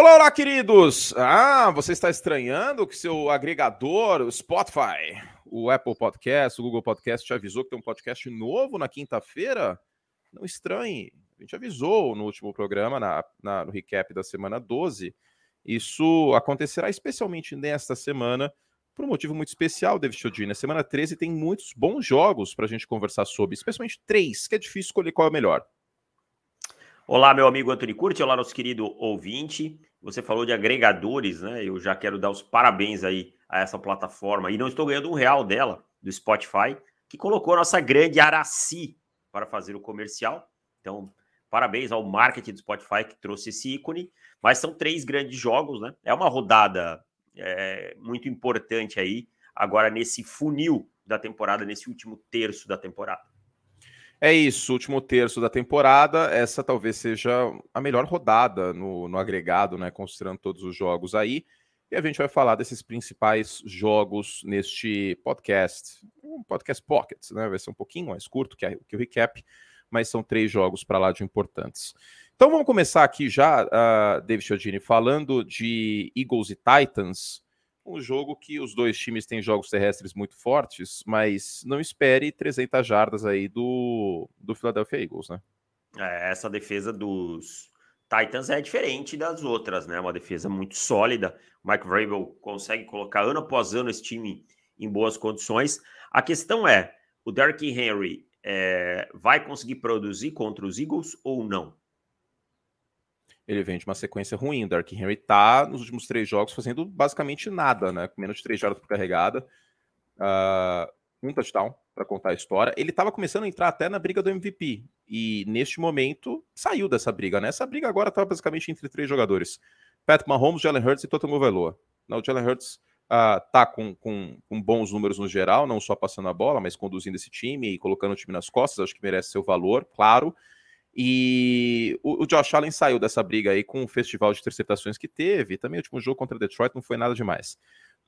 Olá, olá, queridos! Ah, você está estranhando que seu agregador, o Spotify, o Apple Podcast, o Google Podcast te avisou que tem um podcast novo na quinta-feira? Não estranhe, a gente avisou no último programa, na, na, no recap da semana 12. Isso acontecerá especialmente nesta semana, por um motivo muito especial, David Chodini. Na semana 13 tem muitos bons jogos para a gente conversar sobre, especialmente três, que é difícil escolher qual é o melhor. Olá, meu amigo Antônio Curti, olá, nosso querido ouvinte. Você falou de agregadores, né? Eu já quero dar os parabéns aí a essa plataforma. E não estou ganhando um real dela, do Spotify, que colocou a nossa grande Araci para fazer o comercial. Então, parabéns ao marketing do Spotify que trouxe esse ícone. Mas são três grandes jogos, né? É uma rodada é, muito importante aí, agora nesse funil da temporada, nesse último terço da temporada. É isso, último terço da temporada. Essa talvez seja a melhor rodada no, no agregado, né? Considerando todos os jogos aí. E a gente vai falar desses principais jogos neste podcast. Um podcast pocket, né? Vai ser um pouquinho mais curto que, a, que o recap, mas são três jogos para lá de importantes. Então vamos começar aqui já, uh, David Chiodini, falando de Eagles e Titans um jogo que os dois times têm jogos terrestres muito fortes, mas não espere 300 jardas aí do, do Philadelphia Eagles, né? É, essa defesa dos Titans é diferente das outras, né? Uma defesa muito sólida. O Mike Vrabel consegue colocar ano após ano esse time em boas condições. A questão é, o Derrick Henry é, vai conseguir produzir contra os Eagles ou não? Ele vem de uma sequência ruim. Dark Henry tá nos últimos três jogos fazendo basicamente nada, né? Com menos de três jardas por carregada. Uh, um touchdown para contar a história. Ele estava começando a entrar até na briga do MVP. E neste momento saiu dessa briga, né? Essa briga agora estava basicamente entre três jogadores: Pat Mahomes, Jalen Hurts e Totem Goveloa. O Jalen Hurts uh, tá com, com, com, bons números no geral, não só passando a bola, mas conduzindo esse time e colocando o time nas costas. Acho que merece seu valor, claro. E o, o, Josh Allen saiu dessa briga aí com o festival de interceptações que teve. Também o último jogo contra Detroit não foi nada demais.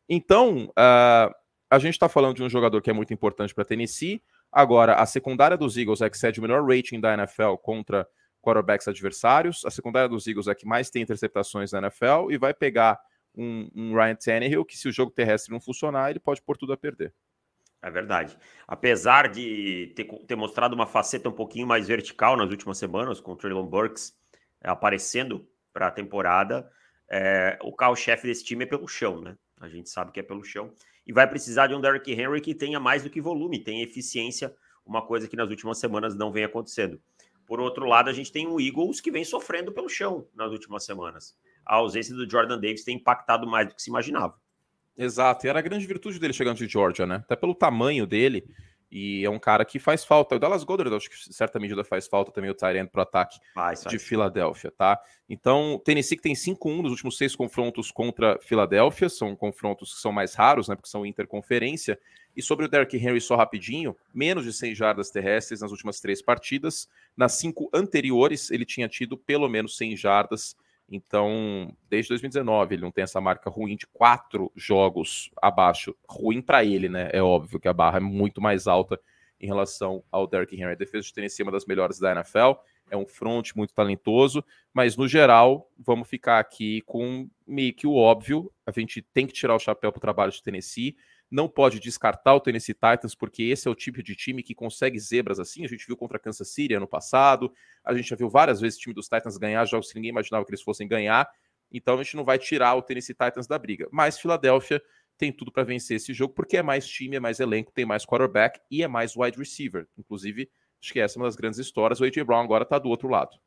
Então, uh, a gente está falando de um jogador que é muito importante para Tennessee. Agora, a secundária dos Eagles é que cede o melhor rating da NFL contra quarterbacks adversários. A secundária dos Eagles é que mais tem interceptações na NFL e vai pegar um, um Ryan Tannehill que, se o jogo terrestre não funcionar, ele pode pôr tudo a perder. É verdade. Apesar de ter, ter, mostrado uma faceta um pouquinho mais vertical nas últimas semanas, com o Traylon Burks é, aparecendo para a temporada, é, o carro-chefe desse time é pelo chão, né? A gente sabe que é pelo chão. E vai precisar de um Derrick Henry que tenha mais do que volume, tenha eficiência, uma coisa que nas últimas semanas não vem acontecendo. Por outro lado, a gente tem o Eagles que vem sofrendo pelo chão nas últimas semanas. A ausência do Jordan Davis tem impactado mais do que se imaginava. Exato, e era a grande virtude dele chegando de Georgia, né? Até pelo tamanho dele, e é um cara que faz falta. O Dallas Goddard, acho que certa medida faz falta também o Tyrant para o ataque faz, de Filadélfia, tá? Então, Tennessee que tem 5-1 nos últimos seis confrontos contra Filadélfia, são confrontos que são mais raros, né? Porque são interconferência. E sobre o Derrick Henry, só rapidinho, menos de 100 jardas terrestres nas últimas três partidas. Nas cinco anteriores, ele tinha tido pelo menos 100 jardas então, desde 2019, ele não tem essa marca ruim de quatro jogos abaixo. Ruim para ele, né? É óbvio que a barra é muito mais alta em relação ao Derrick Henry. A defesa de Tennessee é uma das melhores da NFL. É um front muito talentoso, mas no geral, vamos ficar aqui com meio que o óbvio. A gente tem que tirar o chapéu para o trabalho de Tennessee não pode descartar o Tennessee Titans, porque esse é o tipo de time que consegue zebras assim. A gente viu contra a Kansas City ano passado, a gente já viu várias vezes o time dos Titans ganhar jogos que ninguém imaginava que eles fossem ganhar. Então a gente não vai tirar o Tennessee Titans da briga. Mas Filadélfia tem tudo para vencer esse jogo, porque é mais time, é mais elenco, tem mais quarterback e é mais wide receiver. Inclusive, acho que essa é uma das grandes histórias. O A.J. Brown agora está do outro lado.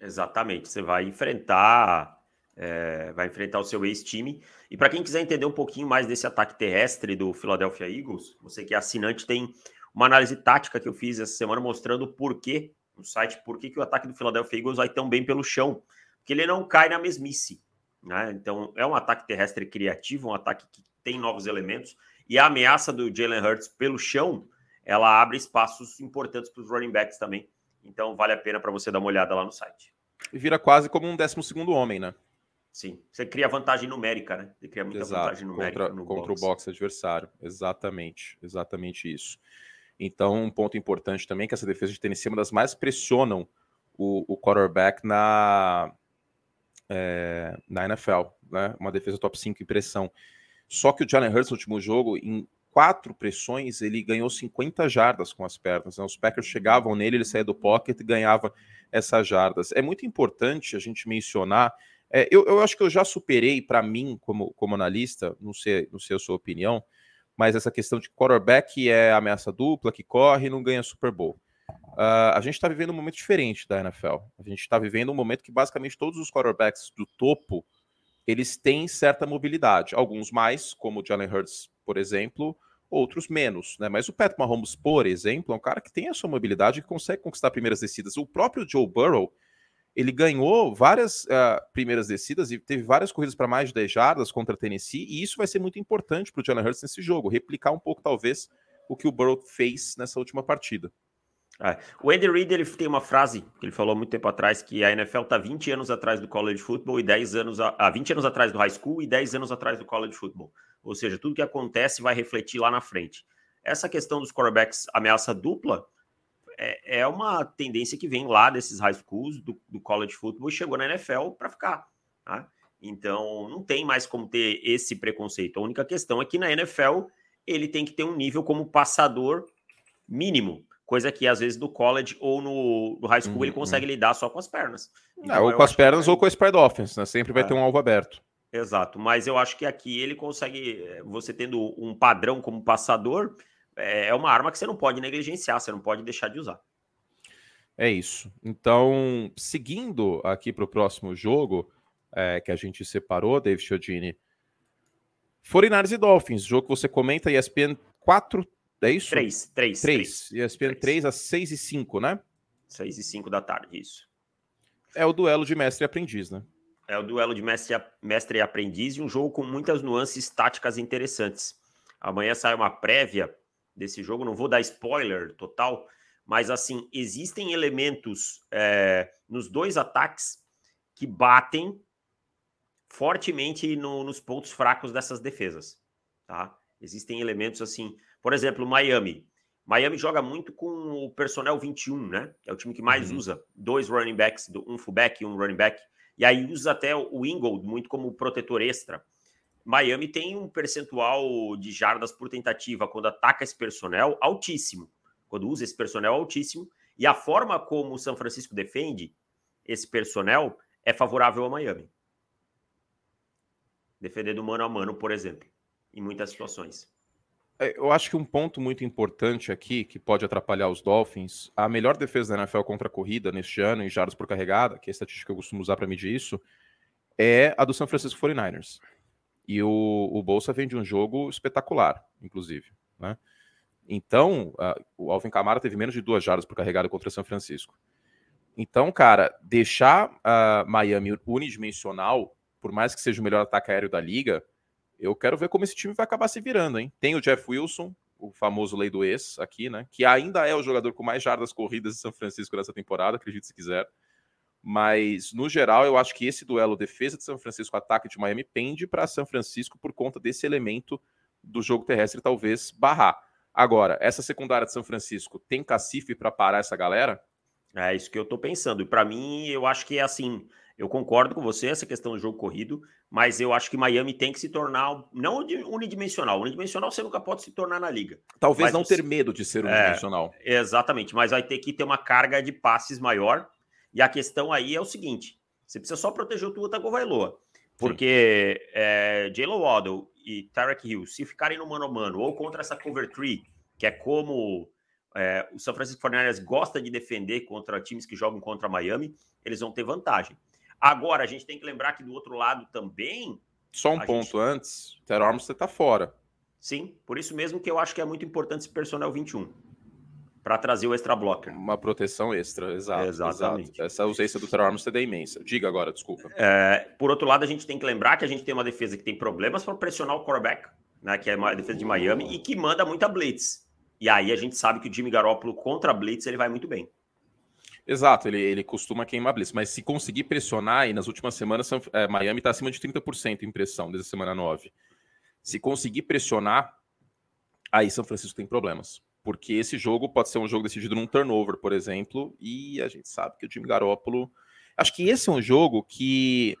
Exatamente. Você vai enfrentar é, vai enfrentar o seu ex-time. E para quem quiser entender um pouquinho mais desse ataque terrestre do Philadelphia Eagles, você que é assinante tem uma análise tática que eu fiz essa semana mostrando por que no site por que, que o ataque do Philadelphia Eagles vai tão bem pelo chão, porque ele não cai na mesmice. Né? Então é um ataque terrestre criativo, um ataque que tem novos elementos e a ameaça do Jalen Hurts pelo chão ela abre espaços importantes para os running backs também. Então vale a pena para você dar uma olhada lá no site. E vira quase como um décimo segundo homem, né? Sim. Você cria vantagem numérica, né? Você cria muita Exato. vantagem numérica contra, contra box. o boxe adversário. Exatamente. Exatamente isso. Então, um ponto importante também é que essa defesa de Tennessee é uma das mais pressionam o, o quarterback na, é, na NFL, né? Uma defesa top 5 em pressão. Só que o Jalen Hurts no último jogo, em quatro pressões, ele ganhou 50 jardas com as pernas. Né? Os Packers chegavam nele, ele saía do pocket e ganhava essas jardas. É muito importante a gente mencionar. É, eu, eu, acho que eu já superei, para mim, como, como analista, não sei, não sei a sua opinião, mas essa questão de quarterback é ameaça dupla, que corre e não ganha Super Bowl. Uh, a gente está vivendo um momento diferente da NFL. A gente está vivendo um momento que basicamente todos os quarterbacks do topo eles têm certa mobilidade. Alguns mais, como o Jalen Hurts, por exemplo, outros menos, né? Mas o Pat Mahomes, por exemplo, é um cara que tem a sua mobilidade e consegue conquistar primeiras descidas. O próprio Joe Burrow, ele ganhou várias uh, primeiras descidas e teve várias corridas para mais de 10 jardas contra a Tennessee, e isso vai ser muito importante para o Jalen Hurts nesse jogo, replicar um pouco, talvez, o que o Burrow fez nessa última partida. É. O Andy Reid ele tem uma frase que ele falou muito tempo atrás que a NFL está 20 anos atrás do college football e 10 anos a, a 20 anos atrás do high school e 10 anos atrás do college football. Ou seja, tudo que acontece vai refletir lá na frente. Essa questão dos quarterbacks ameaça dupla é, é uma tendência que vem lá desses high schools do, do college football e chegou na NFL para ficar. Tá? Então não tem mais como ter esse preconceito. A única questão é que na NFL ele tem que ter um nível como passador mínimo coisa que às vezes no college ou no, no high school uhum, ele consegue uhum. lidar só com as pernas. Então, é, ou com as pernas que... ou com o spread offense, né? Sempre vai é. ter um alvo aberto. Exato, mas eu acho que aqui ele consegue, eh, você tendo um padrão como passador, é, é uma arma que você não pode negligenciar, você não pode deixar de usar. É isso. Então, seguindo aqui para o próximo jogo é, que a gente separou, David Chiodini, 49ers e Dolphins, jogo que você comenta, ESPN 4 é isso? 3, 3. 3. ESPN 3 às 6 e 5, né? 6 e 5 da tarde, isso. É o duelo de mestre e aprendiz, né? É o duelo de mestre, mestre e aprendiz e um jogo com muitas nuances táticas interessantes. Amanhã sai uma prévia desse jogo, não vou dar spoiler total, mas assim, existem elementos é, nos dois ataques que batem fortemente no, nos pontos fracos dessas defesas, tá? Existem elementos assim, por exemplo, Miami. Miami joga muito com o personnel 21, né? É o time que mais uhum. usa dois running backs, um fullback e um running back. E aí usa até o Ingold muito como protetor extra. Miami tem um percentual de jardas por tentativa quando ataca esse personnel altíssimo. Quando usa esse personnel altíssimo. E a forma como o São Francisco defende esse personnel é favorável a Miami. Defender do mano a mano, por exemplo, em muitas situações. É, eu acho que um ponto muito importante aqui, que pode atrapalhar os Dolphins, a melhor defesa da NFL contra a corrida neste ano, em jardas por carregada, que é a estatística que eu costumo usar para medir isso, é a do San Francisco 49ers. E o, o Bolsa vem de um jogo espetacular, inclusive. Né? Então, o Alvin Kamara teve menos de duas jardas por carregada contra São Francisco. Então, cara, deixar uh, Miami unidimensional, por mais que seja o melhor ataque aéreo da liga, eu quero ver como esse time vai acabar se virando, hein? Tem o Jeff Wilson, o famoso lei do ex aqui, né? Que ainda é o jogador com mais jardas corridas de São Francisco nessa temporada, acredite se quiser. Mas, no geral, eu acho que esse duelo defesa de São Francisco, ataque de Miami, pende para São Francisco por conta desse elemento do jogo terrestre, talvez barrar. Agora, essa secundária de São Francisco tem cacife para parar essa galera? É isso que eu tô pensando. E para mim, eu acho que é assim. Eu concordo com você, essa questão do jogo corrido, mas eu acho que Miami tem que se tornar não unidimensional. Unidimensional você nunca pode se tornar na liga. Talvez não você... ter medo de ser é, unidimensional. É, exatamente, mas vai ter que ter uma carga de passes maior. E a questão aí é o seguinte: você precisa só proteger o Tua Tagovailoa. Porque é, Jalen Waddle e Tarek Hill, se ficarem no mano a mano ou contra essa cover tree, que é como é, o São Francisco 49ers gosta de defender contra times que jogam contra Miami, eles vão ter vantagem. Agora, a gente tem que lembrar que do outro lado também. Só um ponto gente... antes: Terror Arms está fora. Sim, por isso mesmo que eu acho que é muito importante esse personal 21 para trazer o extra blocker. Uma proteção extra, exato. Exatamente. Exato. Essa ausência do Terror Arms é imensa. Diga agora, desculpa. É, por outro lado, a gente tem que lembrar que a gente tem uma defesa que tem problemas para pressionar o quarterback, né, que é a defesa de Miami, e que manda muita blitz. E aí a gente sabe que o Jimmy Garoppolo contra a blitz ele vai muito bem. Exato, ele, ele costuma queimar blitz, mas se conseguir pressionar, e nas últimas semanas é, Miami está acima de 30% em pressão, desde a semana 9. Se conseguir pressionar, aí São Francisco tem problemas. Porque esse jogo pode ser um jogo decidido num turnover, por exemplo, e a gente sabe que o time Garópolo. Acho que esse é um jogo que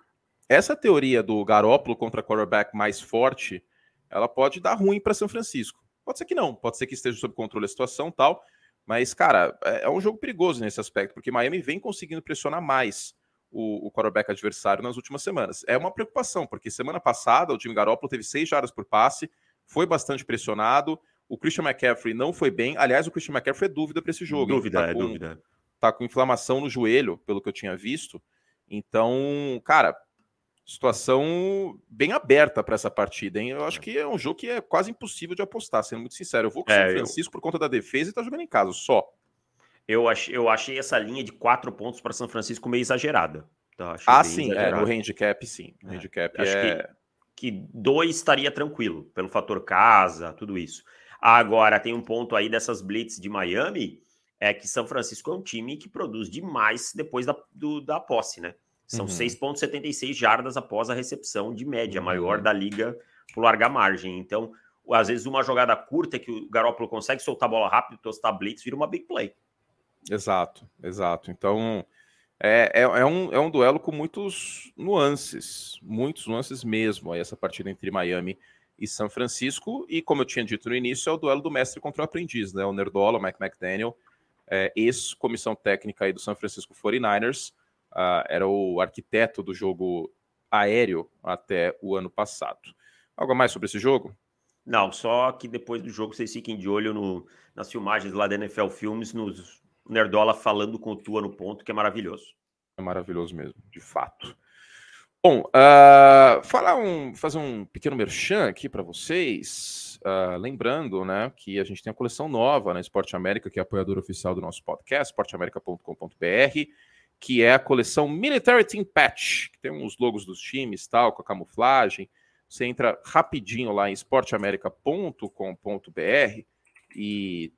essa teoria do Garópolo contra quarterback mais forte, ela pode dar ruim para São Francisco. Pode ser que não, pode ser que esteja sob controle a situação tal, mas, cara, é, é um jogo perigoso nesse aspecto, porque Miami vem conseguindo pressionar mais o, o quarterback adversário nas últimas semanas. É uma preocupação, porque semana passada o time Garópolo teve seis jardas por passe, foi bastante pressionado, o Christian McCaffrey não foi bem. Aliás, o Christian McCaffrey é dúvida para esse jogo. Dúvida, tá é com, dúvida. Tá com inflamação no joelho, pelo que eu tinha visto. Então, cara, situação bem aberta para essa partida, hein? Eu acho que é um jogo que é quase impossível de apostar, sendo muito sincero. Eu vou com o é, São Francisco eu... por conta da defesa e tá jogando em casa, só. Eu, ach, eu achei essa linha de quatro pontos para São Francisco meio exagerada. Tá, ah, sim, é, no handicap, sim. No é, handicap acho é... que, que dois estaria tranquilo, pelo fator casa, tudo isso. Agora, tem um ponto aí dessas blitz de Miami, é que São Francisco é um time que produz demais depois da, do, da posse, né? São uhum. 6,76 jardas após a recepção de média, uhum. maior da liga por larga margem. Então, às vezes, uma jogada curta que o Garoppolo consegue soltar a bola rápido, tostar blitz, vira uma big play. Exato, exato. Então, é, é, é, um, é um duelo com muitos nuances, muitos nuances mesmo, aí essa partida entre Miami e São Francisco. E, como eu tinha dito no início, é o duelo do mestre contra o aprendiz, né? O Nerdola, Mike McDaniel, é, ex-comissão técnica aí do São Francisco 49ers, uh, era o arquiteto do jogo aéreo até o ano passado. Algo mais sobre esse jogo? Não, só que depois do jogo vocês fiquem de olho no, nas filmagens lá da NFL Filmes, nos Nerdola falando com o Tua no ponto, que é maravilhoso. É maravilhoso mesmo, de fato. Bom, uh, falar um, fazer um pequeno merchan aqui para vocês. Uh, lembrando né, que a gente tem a coleção nova na Esporte América, que é apoiador oficial do nosso podcast, esporteamerica.com.br que é a coleção Military Team Patch, que tem uns logos dos times, tal, com a camuflagem. Você entra rapidinho lá em esporteamerica.com.br e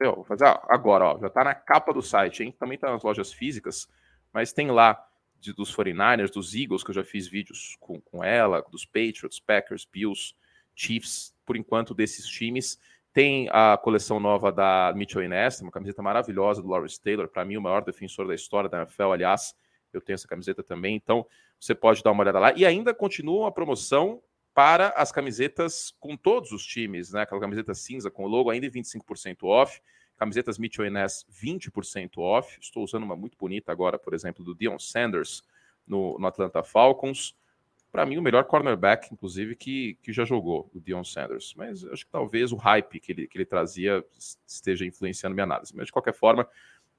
eu, vou fazer agora, ó, já está na capa do site, hein? Também está nas lojas físicas, mas tem lá de, dos 49ers, dos Eagles, que eu já fiz vídeos com, com ela, dos Patriots, Packers, Bills, Chiefs, por enquanto desses times. Tem a coleção nova da Mitchell Inest, uma camiseta maravilhosa do Lawrence Taylor, para mim o maior defensor da história da NFL, aliás, eu tenho essa camiseta também, então você pode dar uma olhada lá. E ainda continua a promoção para as camisetas com todos os times, né? Aquela camiseta cinza com o logo ainda 25% off. Camisetas Mitchell Ness 20% off. Estou usando uma muito bonita agora, por exemplo, do Dion Sanders no, no Atlanta Falcons para mim, o melhor cornerback, inclusive, que, que já jogou, o Dion Sanders. Mas acho que talvez o hype que ele, que ele trazia esteja influenciando minha análise. Mas, de qualquer forma,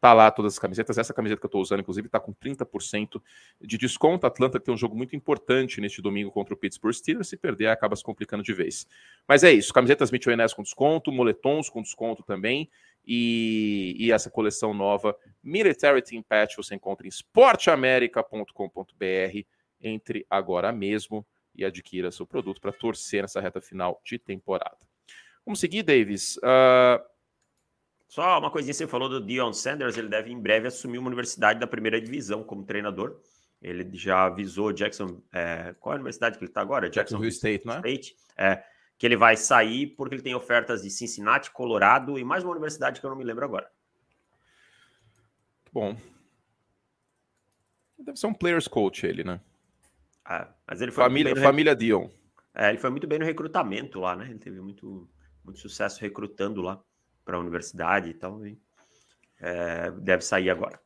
tá lá todas as camisetas. Essa camiseta que eu estou usando, inclusive, está com 30% de desconto. A Atlanta tem um jogo muito importante neste domingo contra o Pittsburgh Steelers. Se perder, acaba se complicando de vez. Mas é isso. Camisetas Mitchell Ness com desconto, moletons com desconto também. E, e, essa coleção nova, Military Team Patch, você encontra em esporteamerica.com.br entre agora mesmo e adquira seu produto para torcer nessa reta final de temporada. Vamos seguir, Davis. Uh... Só uma coisinha, você falou do Dion Sanders, ele deve em breve assumir uma universidade da primeira divisão como treinador. Ele já avisou Jackson. É, qual é a universidade que ele está agora? Jacksonville State, não é? State, é? Que ele vai sair porque ele tem ofertas de Cincinnati, Colorado e mais uma universidade que eu não me lembro agora. Bom. Deve ser um players coach ele, né? É, mas ele foi família, família rec... Dion. É, ele foi muito bem no recrutamento lá, né? Ele teve muito, muito sucesso recrutando lá para a universidade e tal. E, é, deve sair agora.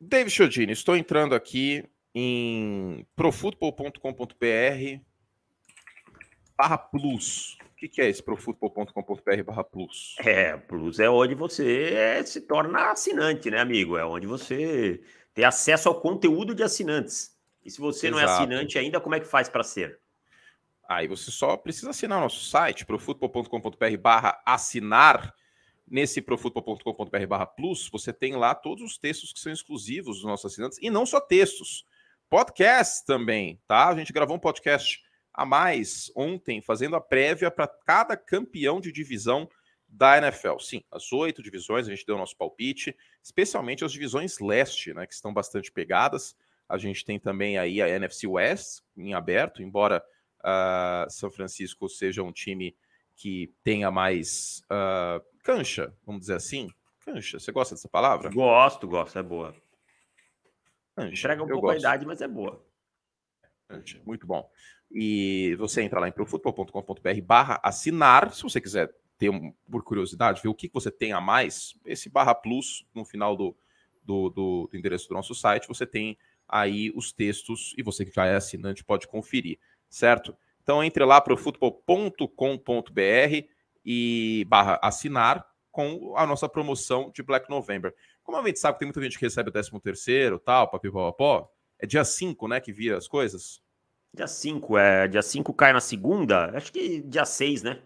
David Chodini, estou entrando aqui em profutbol.com.br barra plus. O que, que é esse profutbol.com.br barra plus? É, plus é onde você se torna assinante, né, amigo? É onde você tem acesso ao conteúdo de assinantes. E se você Exato. não é assinante ainda, como é que faz para ser? Aí você só precisa assinar nosso site, profutbol.com.br barra assinar. Nesse profutbol.com.br barra plus, você tem lá todos os textos que são exclusivos dos nossos assinantes, e não só textos, podcast também, tá? A gente gravou um podcast a mais ontem, fazendo a prévia para cada campeão de divisão da NFL. Sim, as oito divisões, a gente deu o nosso palpite, especialmente as divisões leste, né, que estão bastante pegadas. A gente tem também aí a NFC West em aberto, embora uh, São Francisco seja um time que tenha mais uh, cancha, vamos dizer assim. Cancha, você gosta dessa palavra? Gosto, gosto, é boa. Cancha, Entrega um pouco gosto. a idade, mas é boa. Muito bom. E você entra lá em profutbol.com.br barra assinar, se você quiser ter, por curiosidade, ver o que você tem a mais, esse barra plus no final do, do, do, do endereço do nosso site, você tem aí os textos e você que já é assinante pode conferir, certo? Então entre lá para futebol.com.br e barra assinar com a nossa promoção de Black November. Como a gente sabe que tem muita gente que recebe o 13 terceiro, tal, papipó, é dia 5, né, que vira as coisas? Dia 5, é, dia 5 cai na segunda, acho que dia 6, né?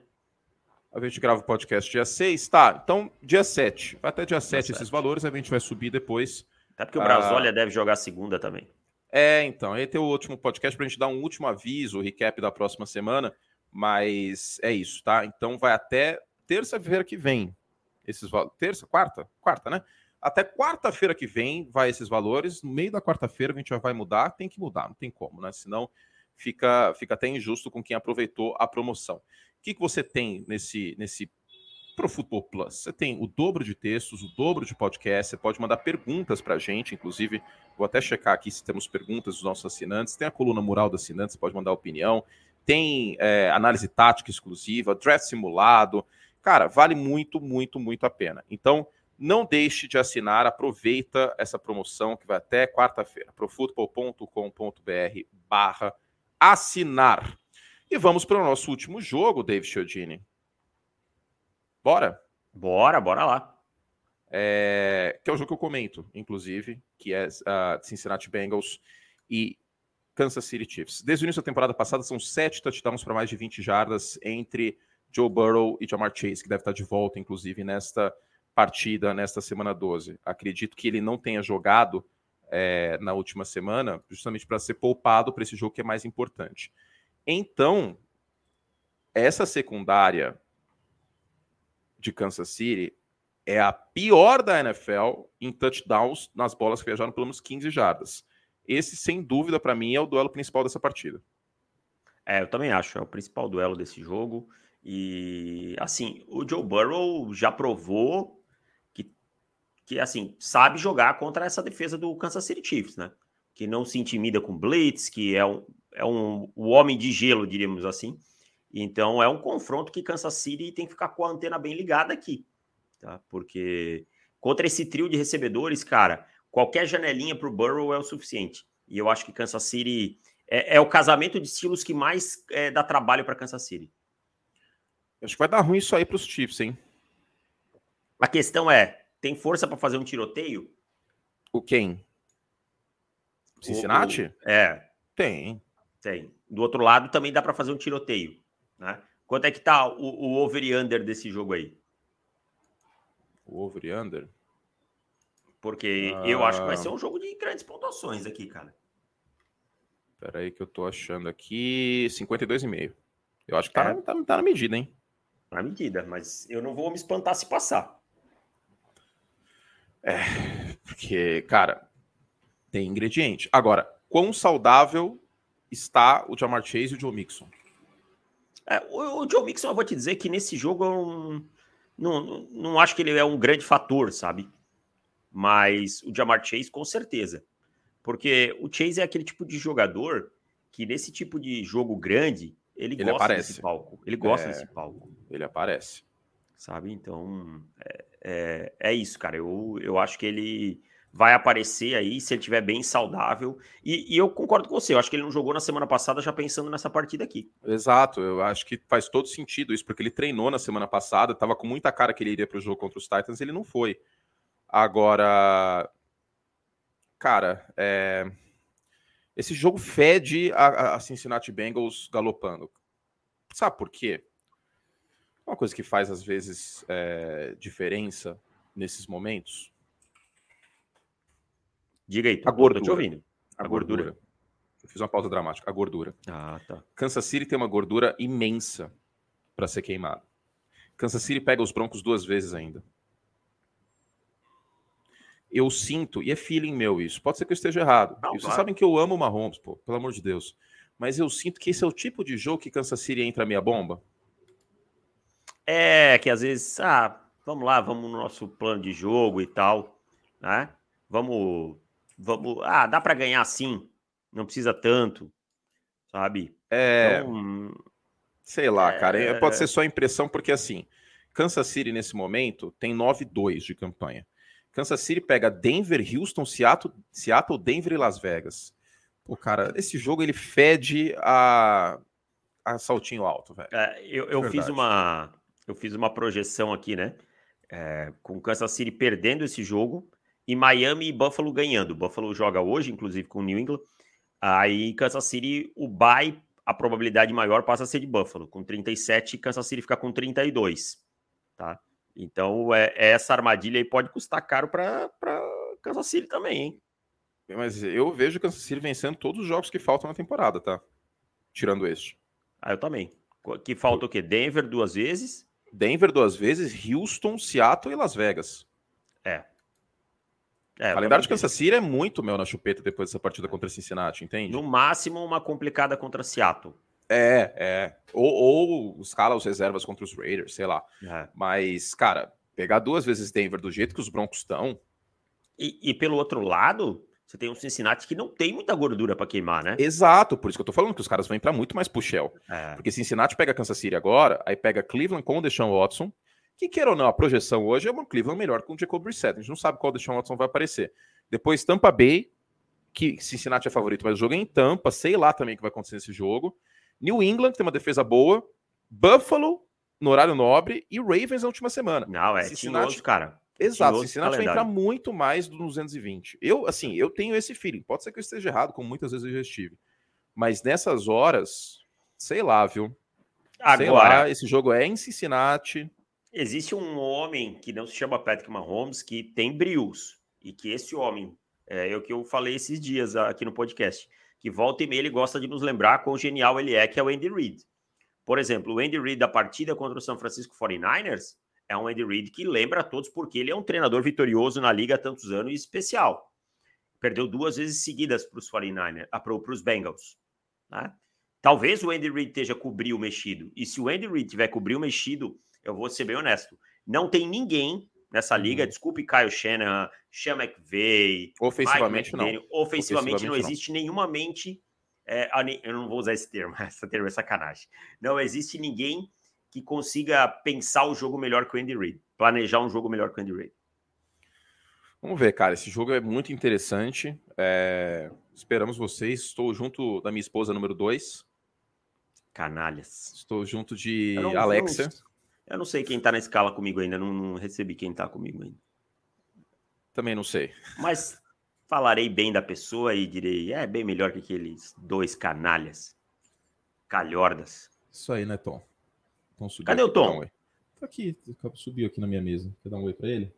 A gente grava o podcast dia 6, tá, então dia 7, vai até dia 7 dia esses 7. valores, a gente vai subir depois. Até porque o Brasólia ah, deve jogar segunda também. É, então, aí tem o último podcast para a gente dar um último aviso, o recap da próxima semana, mas é isso, tá? Então vai até terça-feira que vem. Esses terça, quarta, quarta, né? Até quarta-feira que vem vai esses valores. No meio da quarta-feira a gente já vai mudar, tem que mudar, não tem como, né? Senão fica, fica até injusto com quem aproveitou a promoção. O que, que você tem nesse, nesse Pro Football Plus. Você tem o dobro de textos, o dobro de podcast, você pode mandar perguntas para a gente, inclusive, vou até checar aqui se temos perguntas dos nossos assinantes, tem a coluna mural dos assinantes, pode mandar opinião, tem é, análise tática exclusiva, draft simulado, cara, vale muito, muito, muito a pena. Então, não deixe de assinar, aproveita essa promoção que vai até quarta-feira, profutbol.com.br barra assinar. E vamos para o nosso último jogo, David Chiodini. Bora? Bora, bora lá. É, que é o jogo que eu comento, inclusive, que é uh, Cincinnati Bengals e Kansas City Chiefs. Desde o início da temporada passada, são sete touchdowns para mais de 20 jardas entre Joe Burrow e Jamar Chase, que deve estar de volta, inclusive, nesta partida, nesta semana 12. Acredito que ele não tenha jogado é, na última semana, justamente para ser poupado para esse jogo que é mais importante. Então, essa secundária de Kansas City é a pior da NFL em touchdowns nas bolas que viajaram pelo menos 15 jardas. Esse, sem dúvida, para mim, é o duelo principal dessa partida. É, eu também acho, é o principal duelo desse jogo. E, assim, o Joe Burrow já provou que assim, sabe jogar contra essa defesa do Kansas City Chiefs, né? Que não se intimida com blitz, que é um, é um o homem de gelo, diríamos assim. Então é um confronto que Kansas City tem que ficar com a antena bem ligada aqui, tá? Porque contra esse trio de recebedores, cara, qualquer janelinha para o Burrow é o suficiente. E eu acho que Kansas City é, é o casamento de estilos que mais é, dá trabalho para Kansas City. Acho que vai dar ruim isso aí para os Chiefs, hein? A questão é, tem força para fazer um tiroteio? O quem? Cincinnati? O, é. Tem. Tem. Do outro lado também dá para fazer um tiroteio. Né? Quanto é que tá o, o over e under desse jogo aí? O over e under? Porque ah... eu acho que vai ser um jogo de grandes pontuações aqui, cara. Pera aí que eu tô achando aqui 52,5. Eu acho que tá, é. tá, tá na medida, hein? Na medida, mas eu não vou me espantar se passar. É, porque, cara, tem ingrediente. Agora, quão saudável está o Jamar Chase e o Joe Mixon? É, o, o Joe Mixon, eu vou te dizer que nesse jogo eu não, não, não acho que ele é um grande fator, sabe? Mas o Jamar Chase, com certeza. Porque o Chase é aquele tipo de jogador que nesse tipo de jogo grande, ele, ele gosta aparece. desse palco. Ele gosta é, desse palco. Ele aparece. Sabe? Então, é, é, é, isso, cara. Eu, eu acho que ele vai aparecer aí se ele estiver bem saudável. E, e, eu concordo com você, eu acho que ele não jogou na semana passada já pensando nessa partida aqui. Exato, eu acho que faz todo sentido isso, porque ele treinou na semana passada, estava com muita cara que ele iria para o jogo contra os Titans, ele não foi. Agora, cara, é... esse jogo fede a, a Cincinnati Bengals galopando. Sabe por quê? Uma coisa que faz às vezes é, diferença nesses momentos Diga aí, a gordura. Tô te ouvindo. A, a gordura. gordura. Eu fiz uma pausa dramática. A gordura. Ah, tá. Kansas City tem uma gordura imensa para ser queimado. Kansas City pega os Broncos duas vezes ainda. Eu sinto, e é feeling meu isso, pode ser que eu esteja errado. Não, vocês claro. sabem que eu amo o Mahomes, pô, pelo amor de Deus. Mas eu sinto que esse é o tipo de jogo que Kansas City entra a minha bomba. É, que às vezes, ah, vamos lá, vamos no nosso plano de jogo e tal, né? Vamos vamos, ah, dá para ganhar sim, não precisa tanto. sabe? É. Então, sei lá, é... cara. Pode ser só impressão, porque assim, Kansas City nesse momento tem 9-2 de campanha. Kansas City pega Denver, Houston, Seattle, Seattle, Denver e Las Vegas. Pô, cara, esse jogo ele fede a, a saltinho alto, velho. É, eu, eu fiz uma eu fiz uma projeção aqui, né? É, com Kansas City perdendo esse jogo e Miami e Buffalo ganhando. Buffalo joga hoje, inclusive, com o New England. Aí Kansas City, o bye, a probabilidade maior passa a ser de Buffalo, com 37, e Kansas City fica com 32, tá? Então, é, essa armadilha aí pode custar caro para Kansas City também, hein? Mas eu vejo Kansas City vencendo todos os jogos que faltam na temporada, tá? Tirando este. Ah, eu também. Que falta o quê? Denver duas vezes? Denver duas vezes, Houston, Seattle e Las Vegas. É. é o calendário de Kansas City é muito mel na chupeta depois dessa partida contra Cincinnati, entende? No máximo, uma complicada contra Seattle. É, é. Ou, ou escala os reservas contra os Raiders, sei lá. É. Mas, cara, pegar duas vezes Denver do jeito que os Broncos estão. E, e pelo outro lado, você tem um Cincinnati que não tem muita gordura para queimar, né? Exato, por isso que eu tô falando que os caras vão entrar muito mais Shell. É. Porque Cincinnati pega Kansas City agora, aí pega Cleveland com o Deshaun Watson, que queira ou não, a projeção hoje é um Cleveland melhor com o Jacob Brissett. A gente não sabe qual Deshaun Watson vai aparecer. Depois Tampa Bay, que Cincinnati é favorito, mas o jogo é em Tampa, sei lá também o que vai acontecer nesse jogo. New England, que tem uma defesa boa. Buffalo, no horário nobre, e Ravens na última semana. Não, é Cincinnati, tinhoso, cara. Exato, Cincinnati vai entrar muito mais do 220. Eu, assim, eu tenho esse feeling. Pode ser que eu esteja errado, como muitas vezes eu já estive. Mas nessas horas, sei lá, viu? Agora, sei lá, esse jogo é em Cincinnati. Existe um homem que não se chama Patrick Mahomes que tem brios. E que esse homem, é, é o que eu falei esses dias aqui no podcast, que volta e meia ele gosta de nos lembrar quão genial ele é, que é o Andy Reid. Por exemplo, o Andy Reid da partida contra o São Francisco 49ers é um Andy Reid que lembra a todos porque ele é um treinador vitorioso na liga há tantos anos e especial. Perdeu duas vezes seguidas para os 49ers, ah, para os Bengals. Né? Talvez o Andy Reid esteja cobrir o mexido. E se o Andy Reid tiver cobrir o mexido, eu vou ser bem honesto. Não tem ninguém nessa liga, uhum. desculpe Kyle Shanahan, Sean McVay, ofensivamente não. Ofensivamente, ofensivamente não existe não. nenhuma mente. É, eu não vou usar esse termo, esse termo é sacanagem. Não existe ninguém que consiga pensar o jogo melhor que o Andy Reid, planejar um jogo melhor que o Andy Reid. Vamos ver, cara. Esse jogo é muito interessante. É... Esperamos vocês. Estou junto da minha esposa número 2. Canalhas. Estou junto de eu não, Alexa. Eu não, eu não, sei quem está na escala comigo ainda. Não, não recebi quem está comigo ainda. Também não sei. Mas falarei bem da pessoa e direi: é bem melhor que aqueles dois canalhas. Calhordas. Isso aí, né, Tom? Tom Cadê o Tom? Um tá aqui, subiu aqui na minha mesa. Quer dar um oi pra ele?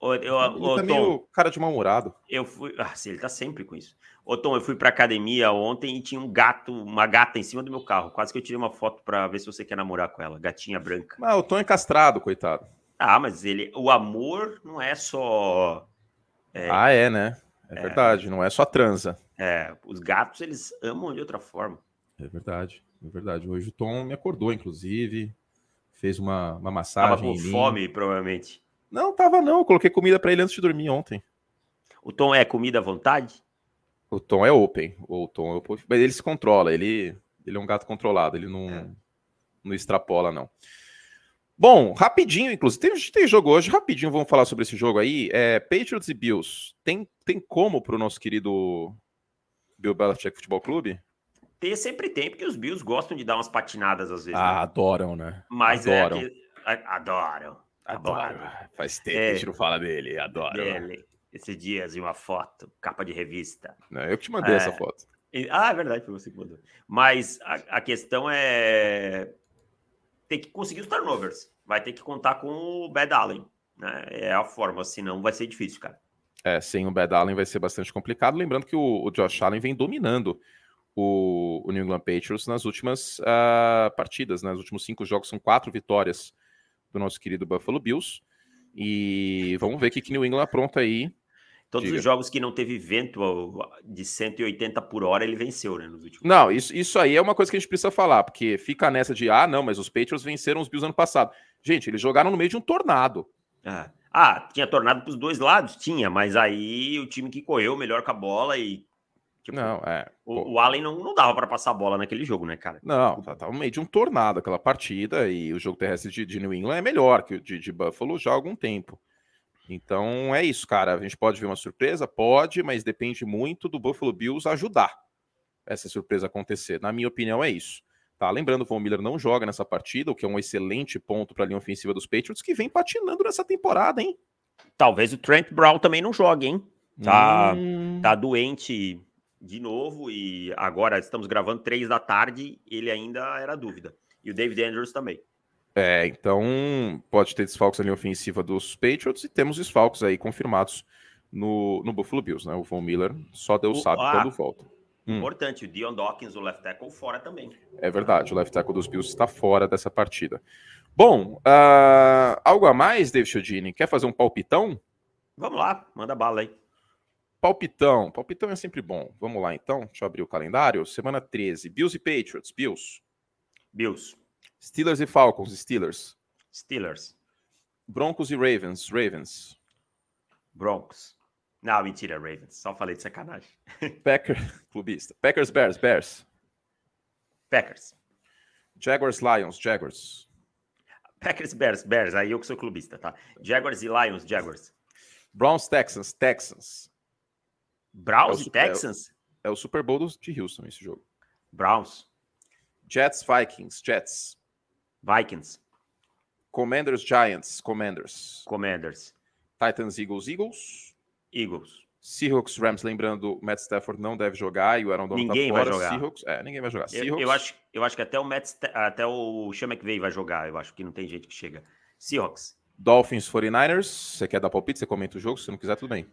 Ô, eu, ele ô, tá Tom, meio cara de mal-humorado. Eu fui. Ah, sim, ele tá sempre com isso. Ô, Tom, eu fui pra academia ontem e tinha um gato, uma gata em cima do meu carro. Quase que eu tirei uma foto pra ver se você quer namorar com ela. Gatinha branca. Ah, o Tom é castrado, coitado. Ah, mas ele. O amor não é só. É, ah, é, né? É, é, verdade, não é só transa. É, os gatos eles amam de outra forma. É verdade. É verdade. Hoje o Tom me acordou, inclusive. Fez uma, uma massagem. Tava com fome, provavelmente. Não, tava não. Eu coloquei comida para ele antes de dormir ontem. O Tom é comida à vontade? O Tom é open. O Tom é open. Mas ele se controla. Ele, ele é um gato controlado. Ele não, é. não extrapola, não. Bom, rapidinho, inclusive. Tem, tem jogo hoje. Rapidinho, vamos falar sobre esse jogo aí. É, Patriots e Bills. Tem, tem como pro nosso querido Bill Belichick Futebol Clube? Ter sempre tem, porque os Bills gostam de dar umas patinadas às vezes. Ah, né? adoram, né? Mas é adoram. é que. Adoram. Adoro. Faz tempo é, que a gente não fala dele. Adoro. Dele. Esses dias em uma foto, capa de revista. Não, eu que te mandei é, essa foto. Ah, é verdade, foi você que mandou. Mas a, a, questão é. Tem que conseguir os turnovers. Vai ter que contar com o Bad Allen. Né? É a forma, senão vai ser difícil, cara. É, sem o Bad Allen vai ser bastante complicado. Lembrando que o, o Josh Allen vem dominando o, o New England Patriots nas últimas uh, partidas, né? Nos últimos cinco jogos são quatro vitórias do nosso querido Buffalo Bills. E vamos ver o que, que New England apronta aí. Todos Diga. os jogos que não teve vento de 180 por hora, ele venceu, né? Nos últimos não, isso, isso aí é uma coisa que a gente precisa falar, porque fica nessa de, ah, não, mas os Patriots venceram os Bills ano passado. Gente, eles jogaram no meio de um tornado. Ah, ah tinha tornado para os dois lados? Tinha, mas aí o time que correu melhor com a bola e Tipo, não, é. O, o, Allen não, não dava para passar a bola naquele jogo, né, cara? Não, tava meio de um tornado aquela partida e o jogo terrestre de, de New England é melhor que o de, de Buffalo já há algum tempo. Então é isso, cara. A gente pode ver uma surpresa? Pode, mas depende muito do Buffalo Bills ajudar essa surpresa acontecer. Na minha opinião, é isso. Tá, lembrando, o Von Miller não joga nessa partida, o que é um excelente ponto para a linha ofensiva dos Patriots, que vem patinando nessa temporada, hein? Talvez o Trent Brown também não jogue, hein? Tá, hum... tá doente de novo e agora estamos gravando três da tarde, ele ainda era dúvida. E o David Andrews também. É, então pode ter desfalques ali ofensiva dos Patriots e temos desfalques aí confirmados no, no Buffalo Bills, né? O Von Miller só Deus o, sabe ah, quando volta. Hum. Importante, o Dion Dawkins, o left tackle, fora também. É verdade, o left tackle dos Bills está fora dessa partida. Bom, uh, algo a mais, David Chodini? Quer fazer um palpitão? Vamos lá, manda bala aí. Palpitão. Palpitão é sempre bom. Vamos lá, então. Deixa eu abrir o calendário. Semana 13. Bills e Patriots. Bills. Bills. Steelers e Falcons. Steelers. Steelers. Broncos e Ravens. Ravens. Broncos. Não, mentira, Ravens. Só falei de sacanagem. Packers. Clubista. Packers, Bears. Bears. Packers. Jaguars, Lions. Jaguars. Packers, Bears. Bears. Aí eu que sou clubista, tá? Jaguars e Lions. Jaguars. Browns, Texans. Texans. Browns é e Texans? É, é, o Super Bowl de Houston esse jogo. Browns. Jets, Vikings, Jets. Vikings. Commanders, Giants, Commanders. Commanders. Titans, Eagles, Eagles. Eagles. Seahawks, Rams, lembrando, Matt Stafford não deve jogar e o Aaron Donald tá ninguém tá fora. Vai jogar. Seahawks, é, ninguém vai jogar. Eu, eu, acho, eu acho que até o Matt, até o Sean McVay vai jogar. Eu acho que não tem gente que chega. Seahawks. Dolphins, 49ers. Você quer dar palpite? Você comenta o jogo. Se não quiser, tudo bem.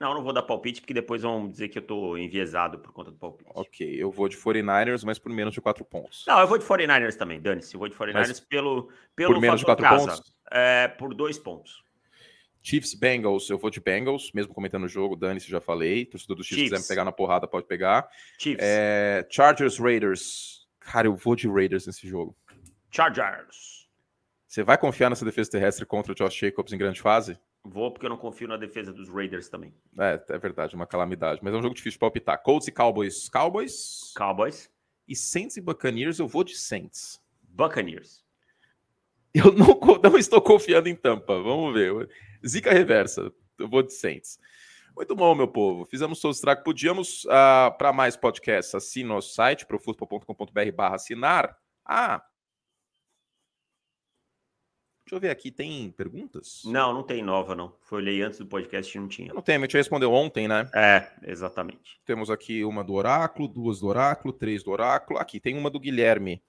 Não, não vou dar palpite, porque depois vão dizer que eu tô enviesado por conta do palpite. Ok, eu vou de 49ers, mas por menos de 4 pontos. Não, eu vou de 49ers também, dane-se. Eu vou de 49ers pelo, pelo Por menos de 4 casa. pontos? É, por 2 pontos. Chiefs, Bengals, eu vou de Bengals, mesmo comentando o jogo, dane-se, já falei. Torcedor do Chiefs, Chiefs. quiser me pegar na porrada, pode pegar. Chiefs. É, Chargers, Raiders. Cara, eu vou de Raiders nesse jogo. Chargers. Você vai confiar nessa defesa terrestre contra o Josh Jacobs em grande fase? Vou porque eu não confio na defesa dos Raiders também. É, é verdade, uma calamidade. Mas é um jogo difícil de palpitar. Colts e Cowboys. Cowboys. Cowboys. E Saints e Buccaneers, eu vou de Saints. Buccaneers. Eu não, não estou confiando em Tampa. Vamos ver. Zica reversa. Eu vou de Saints. Muito bom, meu povo. Fizemos todos os tracos. Podíamos, uh, ah, para mais podcasts, assine nosso site, profutbol.com.br barra assinar. Ah, Deixa eu ver aqui, tem perguntas? Não, não tem nova, não. Foi olhei antes do podcast e não tinha. Não tem, a gente respondeu ontem, né? É, exatamente. Temos aqui uma do Oráculo, duas do Oráculo, três do Oráculo. Aqui tem uma do Guilherme.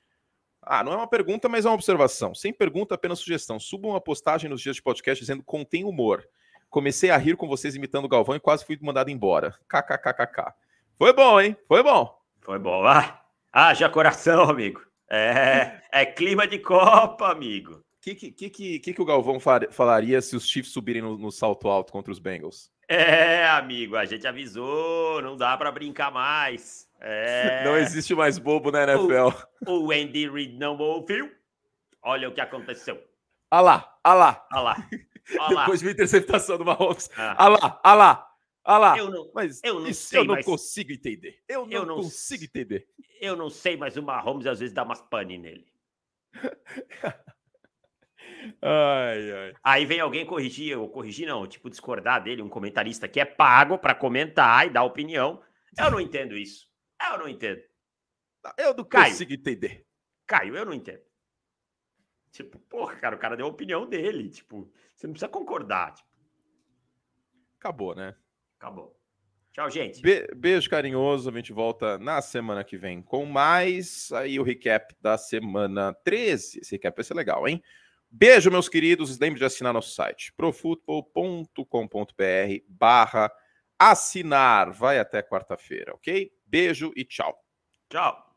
Ah, não é uma pergunta, mas é uma observação. Sem pergunta, apenas sugestão. Suba uma postagem nos dias de podcast dizendo contém humor. Comecei a rir com vocês imitando o Galvão e quase fui mandado embora. KKKKK. Foi bom, hein? Foi bom. Foi bom. Ah, ah já coração, amigo. É, é clima de Copa, amigo que, que, que, que, o Galvão falaria se os Chiefs subirem no, no, salto alto contra os Bengals? É, amigo, a gente avisou, não dá para brincar mais. É... Não existe mais bobo na NFL. O, o Andy Reid não ouviu. Olha o que aconteceu. Ah lá, ah lá. Ah lá. Depois de uma interceptação do Mahomes. Ah, ah lá, ah lá. Ah lá, eu não, mas eu não, sei, eu não mas... consigo entender. Eu não, eu não consigo entender. Eu não sei, mas o Mahomes às vezes dá umas pane nele. Ai, ai. Aí vem alguém corrigir, ou corrigir não, tipo discordar dele, um comentarista que é pago para comentar e dar opinião. Eu não entendo isso. Eu não entendo. Eu não Caio, consigo entender. Caio, eu não entendo. Tipo, porra, cara, o cara deu a opinião dele. Tipo, você não precisa concordar. Tipo. Acabou, né? Acabou. Tchau, gente. Be beijo carinhoso. A gente volta na semana que vem com mais. Aí o recap da semana 13. Esse recap vai ser legal, hein? Beijo, meus queridos. Lembre de assinar nosso site, profutbol.com.br barra assinar. Vai até quarta-feira, ok? Beijo e tchau. Tchau.